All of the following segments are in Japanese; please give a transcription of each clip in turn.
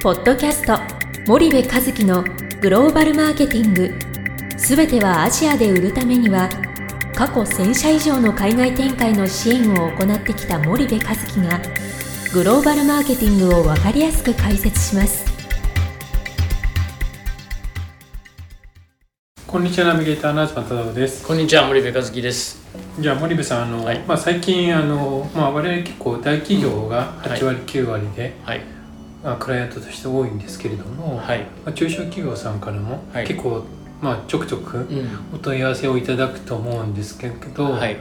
ポッドキャスト森部和樹のグローバルマーケティング。すべてはアジアで売るためには過去1000社以上の海外展開の支援を行ってきた森部和樹がグローバルマーケティングを分かりやすく解説します。こんにちはナビゲーターの東忠夫です。こんにちは森部和樹です。じゃあ森部さんあの、はい。まあ、最近あの、まあ、我々結構大企業が8割、9割で、はいまあ、クライアントとして多いんですけれども、はい。まあ、中小企業さんからもはい。結構、まあ、ちょくちょくうん。お問い合わせをいただくと思うんですけど、はいはい。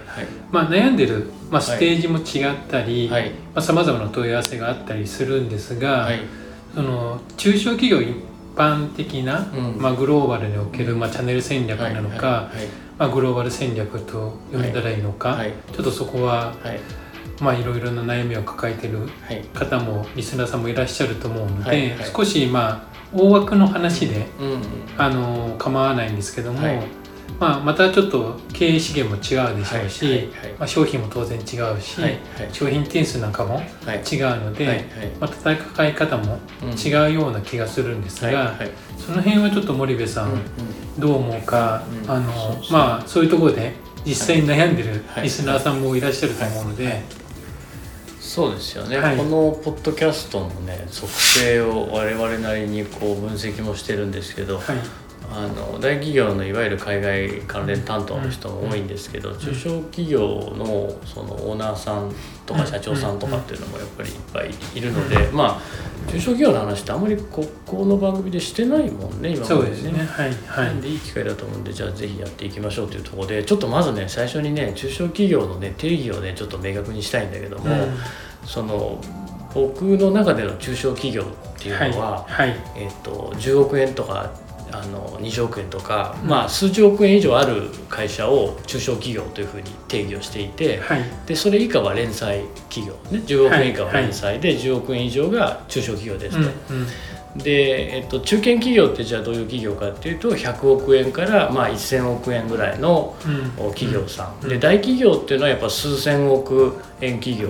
まあ、悩んでる、まあ、ステージも違ったりはい。さまざ、まな問い合わせがあったりするんですが、はい。その中小企業一般的な、うん。まあ、グローバルにおける、まあ、チャンネル戦略なのか、はいまあ、グローバル戦略と呼んだらいいのか、はい。ちょっとそこははいまあいろいろな悩みを抱えてるはい。方もリスナーさんもいらっしゃると思うので、はいはい。少しまあ大枠の話で、うんあの構わないんですけども、はい。まあ、またちょっと経営資源も違うでしょうし、はいはいはい。まあ、商品も当然違うし、はいはい。商品点数なんかもはい。違うので、はいはい。また戦い方も違うような気がするんですが、はいはい。その辺はちょっと森部さん、うんどう思うか、うん。あのそうそう。まあそういうところで実際に悩んでるはい。リスナーさんもいらっしゃると思うので、そうですよね、はい。このポッドキャストのね属性を我々なりにこう分析もしてるんですけど、はいあの大企業のいわゆる海外関連担当の人も多いんですけど、中小企業のそのオーナーさんとか社長さんとかっていうのもやっぱりいっぱいいるので、まあ中小企業の話ってあんまりここの番組でしてないもんね今までそうですね。はいはないんでいい機会だと思うんでじゃあぜひやっていきましょうというところでちょっとまずね最初にね中小企業のね定義をねちょっと明確にしたいんだけども、うん。その僕の中での中小企業っていうのは、はいはい。えっと10億円とかあの20億円とか、うん。まあ数十億円以上ある会社を中小企業というふうに定義をしていて、はい。でそれ以下は連載企業ね。10億円以下ははい。連載で、10億円以上が中小企業ですと。うんうんで、えっと、中堅企業ってじゃあどういう企業かっていうと100億円から、まあ、1000億円ぐらいのうん。企業さん、うん。で大企業っていうのはやっぱ数千億円企業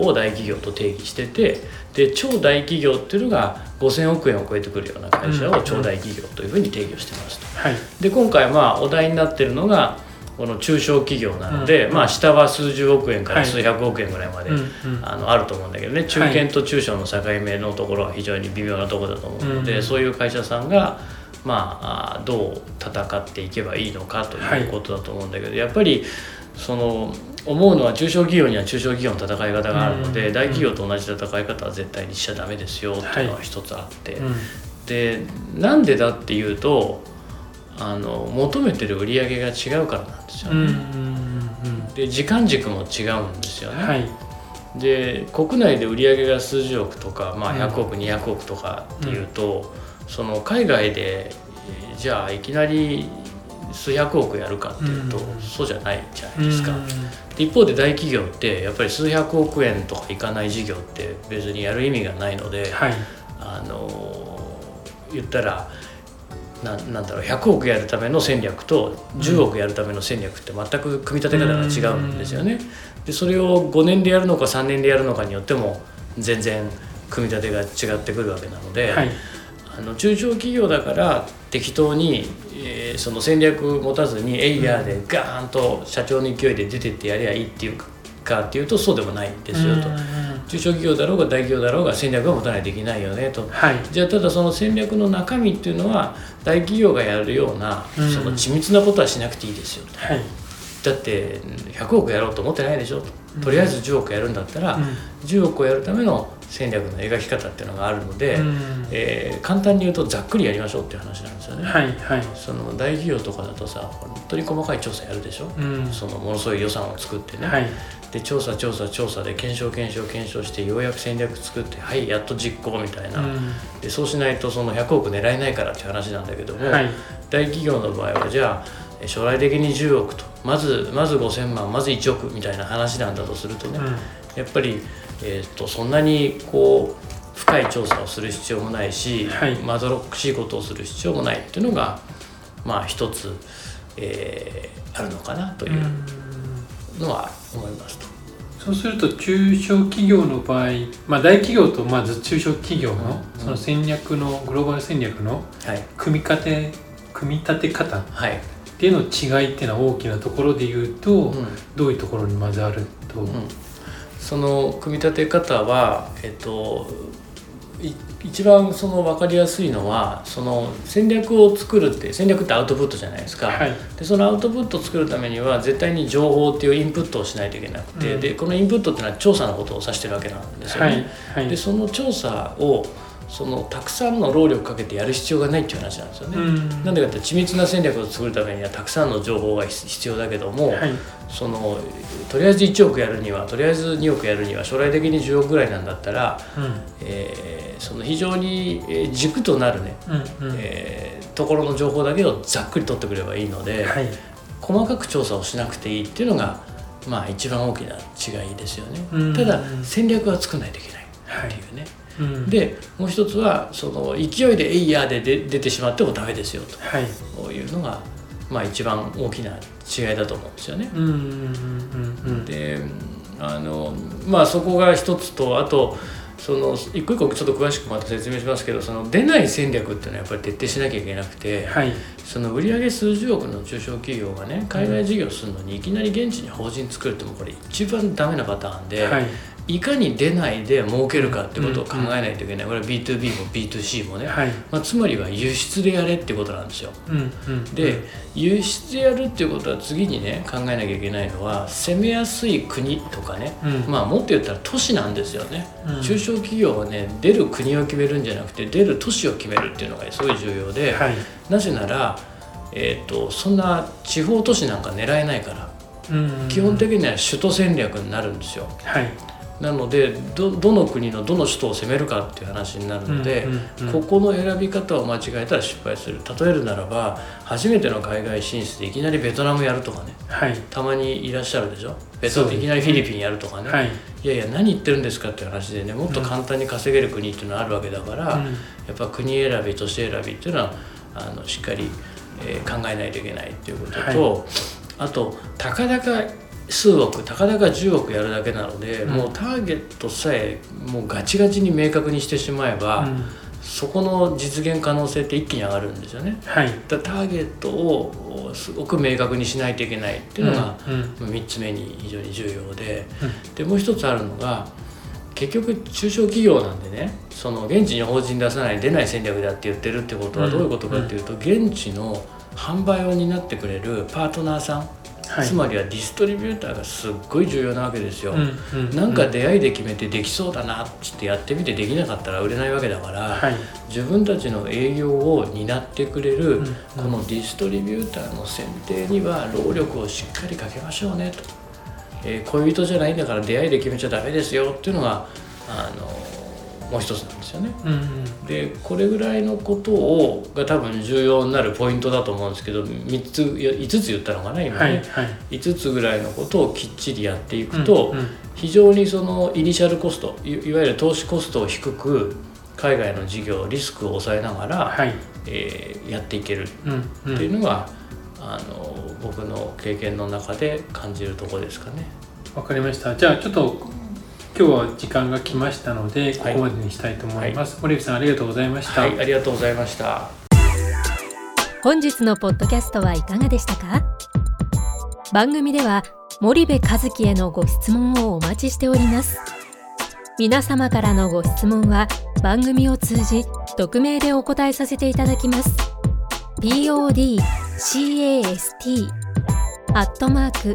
を大企業と定義しててで超大企業っていうのが5000億円を超えてくるような会社うん。を超大企業というふうに定義をしてますと。はい。で今回まあお題になってるのがこの中小企業なので、うん。まあ下は数十億円からはい。数百億円ぐらいまで、うんうん。あのあると思うんだけどね。中堅と中小の境目のところは非常に微妙なところだと思うので、うん。そういう会社さんが、まあ、あどう戦っていけばいいのかということだと思うんだけど、やっぱりその思うのは中小企業には中小企業の戦い方があるので、うん大企業と同じ戦い方は絶対にしちゃダメですよっていうのが一つあって、うん。でなんでだっていうとあの求めてる売り上げが違うからなんですようんうんね。うん。で時間軸も違うんですよね。はい。で国内で売り上げが数十億とか、まあ、うん。100億、200億とかっていうと、その海外でえーじゃあいきなり数百億やるかっていうと、うんそうじゃないじゃないですか。うんで一方で大企業ってやっぱり数百億円とかいかない事業って別にやる意味がないので、はい。あの言ったらななんだろう100億やるための戦略と10億やるための戦略って全く組み立て方が違うんですよね。でそれを5年でやるのか3年でやるのかによっても全然組み立てが違ってくるわけなので、はい。あの中小企業だから適当に、えーその戦略持たずにエイヤーでガーンと社長の勢いで出てってやりゃいいっていうかっていうとそうでもないんですよと。うん中小企業だろうが大企業だろうが戦略は持たないといけないよねと。はい。じゃあただその戦略の中身っていうのは大企業がやるようなうん。その緻密なことはしなくていいですよと、はい。だって100億やろうと思ってないでしょととりあえず10億やるんだったら、10億をやるための戦略の描き方っていうのがあるので、うん。えー簡単に言うとざっくりやりましょうっていう話なんですよね、はいはい。その大企業とかだとさ本当に細かい調査やるでしょ、うん。そのものすごい予算を作ってね、はい。で調査調査調査で検証検証検証してようやく戦略作ってはいやっと実行みたいな、うん。でそうしないとその100億狙えないからっていう話なんだけども、はい。大企業の場合はじゃあえ将来的に10億と。まずまず5000万まず1億みたいな話なんだとするとね、やっぱり、えー、とそんなにこう深い調査をする必要もないし、はい。まどろっくしいことをする必要もないっていうのがまあ一つ、えーあるのかなというのは思いますと。そうすると中小企業の場合、まあ、大企業とまず中小企業のうん。その戦略のグローバル戦略のはい。組み立て組み立て方っはい、ていうの違いっていうのは大きなところで言うと、うん。どういうところにまずあると、うん。その組み立て方は、えっと、い一番その分かりやすいのはその戦略を作るって戦略ってアウトプットじゃないですか、はい。でそのアウトプットを作るためには絶対に情報っていうインプットをしないといけなくて、うん。でこのインプットっていうのは調査のことを指してるわけなんですよね。はい。はい。でその調査をそのたくさんの労力かけてやる必要がないっていう話なんですよね。うん。なんでかって緻密な戦略を作るためにはたくさんの情報が必必要だけども、はい。そのとりあえず1億やるにはとりあえず2億やるには将来的に10億ぐらいなんだったら、うん。えーその非常にえー軸となるね、うんうん。えーところの情報だけをざっくり取ってくればいいので、はい。細かく調査をしなくていいっていうのがまあ一番大きな違いですよね。うん。ただ戦略は作らないといけないはいっていうね。うん。でもう一つはその勢いで「エイヤー」で出出てしまってもダメですよはい。というのがまあ一番大きな違いだと思うんですよね。であのまあそこが一つとあとその一個一個ちょっと詳しくまた説明しますけどその出ない戦略っていうのはやっぱり徹底しなきゃいけなくて、はい。その売上数十億の中小企業がね海外事業するのにいきなり現地に法人作るってもうこれ一番ダメなパターンで、はいい、かに出ないで儲けるかってことを考えないといけない、これは B2B も B2C もね、はい。まあ、つまりは輸出でやれってことなんですよ。うんうんで輸出でやるっていうことは次にね考えなきゃいけないのは攻めやすい国とかね、うん。まあもっと言ったら都市なんですよね、うん。中小企業はね出る国を決めるんじゃなくて出る都市を決めるっていうのがすごい重要で、はい。なぜなら、えー、とそんな地方都市なんか狙えないから。うん。基本的には首都戦略になるんですよ。はいなのでどどの国のどの首都を攻めるかっていう話になるので、うんうんうんここの選び方を間違えたら失敗する。例えるならば初めての海外進出でいきなりベトナムやるとかね。はい。たまにいらっしゃるでしょ？ベトそうです。いきなりフィリピンやるとかね、はい。いやいや何言ってるんですかっていう話でね。もっと簡単に稼げる国っていうのはあるわけだから、うん。やっぱ国選び都市選びっていうのはあのしっかり、えー考えないといけないっていうことと、あとたかだか数億たかだか10億やるだけなので、うん。もうターゲットさえもうガチガチに明確にしてしまえば、うん。そこの実現可能性って一気に上がるんですよね。はい。だターゲットをすごく明確にしないといけないっていうのが、うんうん。3つ目に非常に重要でうん。でもう一つあるのが結局中小企業なんでねその現地に法人出さない出ない戦略だって言ってるってことはうんどういうことかっていうと、現地の販売を担ってくれるパートナーさん、はい。つまりはディストリビューターがすっごい重要なわけですよ。うんうんなんか出会いで決めてできそうだなっつってやってみてできなかったら売れないわけだから、はい。自分たちの営業を担ってくれる、うんこのディストリビューターの選定には労力をしっかりかけましょうねと、えー恋人じゃないんだから出会いで決めちゃダメですよっていうのがあのもう一つなんですよね。うんうん。でこれぐらいのことをが多分重要になるポイントだと思うんですけど3ついや5つ言ったのかな今ね、はいはい。5つぐらいのことをきっちりやっていくと、うんうん。非常にそのイニシャルコストいいわゆる投資コストを低く海外の事業リスクを抑えながら、はい。えーやっていける。うんうん。っていうのが、あの僕の経験の中で感じるところですかね。わかりました。じゃあちょっと今日は時間が来ましたのでこはい。こまでにしたいと思います、森口さんありがとうございました、はい、ありがとうございました。本日のポッドキャストはいかがでしたか？番組では森部和樹へのご質問をお待ちしております。皆様からのご質問は番組を通じ匿名でお答えさせていただきます。podcast アットマーク